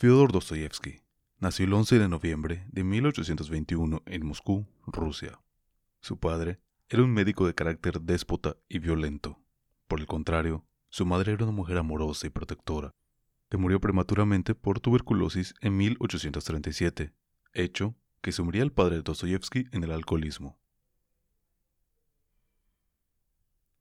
Fyodor Dostoyevsky nació el 11 de noviembre de 1821 en Moscú, Rusia. Su padre era un médico de carácter déspota y violento. Por el contrario, su madre era una mujer amorosa y protectora, que murió prematuramente por tuberculosis en 1837, hecho que sumiría al padre de Dostoyevsky en el alcoholismo.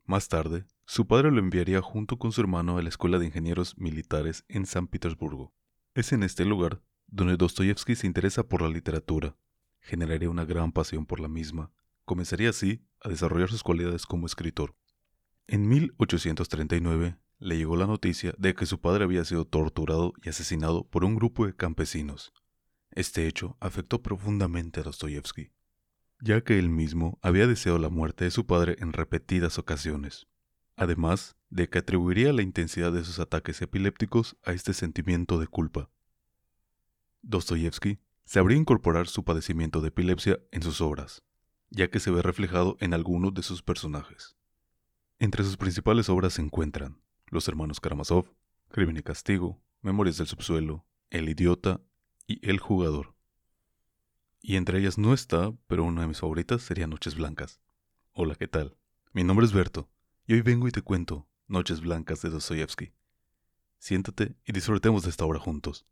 Más tarde, su padre lo enviaría junto con su hermano a la Escuela de Ingenieros Militares en San Petersburgo. Es en este lugar donde Dostoyevsky se interesa por la literatura, generaría una gran pasión por la misma, comenzaría así a desarrollar sus cualidades como escritor. En 1839 le llegó la noticia de que su padre había sido torturado y asesinado por un grupo de campesinos. Este hecho afectó profundamente a Dostoyevsky, ya que él mismo había deseado la muerte de su padre en repetidas ocasiones, además de que atribuiría la intensidad de sus ataques epilépticos a este sentimiento de culpa. Dostoyevsky sabría incorporar su padecimiento de epilepsia en sus obras, ya que se ve reflejado en algunos de sus personajes. Entre sus principales obras se encuentran Los hermanos Karamazov, Crimen y Castigo, Memorias del Subsuelo, El Idiota y El Jugador. Y entre ellas no está, pero una de mis favoritas sería Noches Blancas. Hola, ¿qué tal? Mi nombre es Berto, y hoy vengo y te cuento Noches Blancas de Dostoyevsky. Siéntate y disfrutemos de esta obra juntos.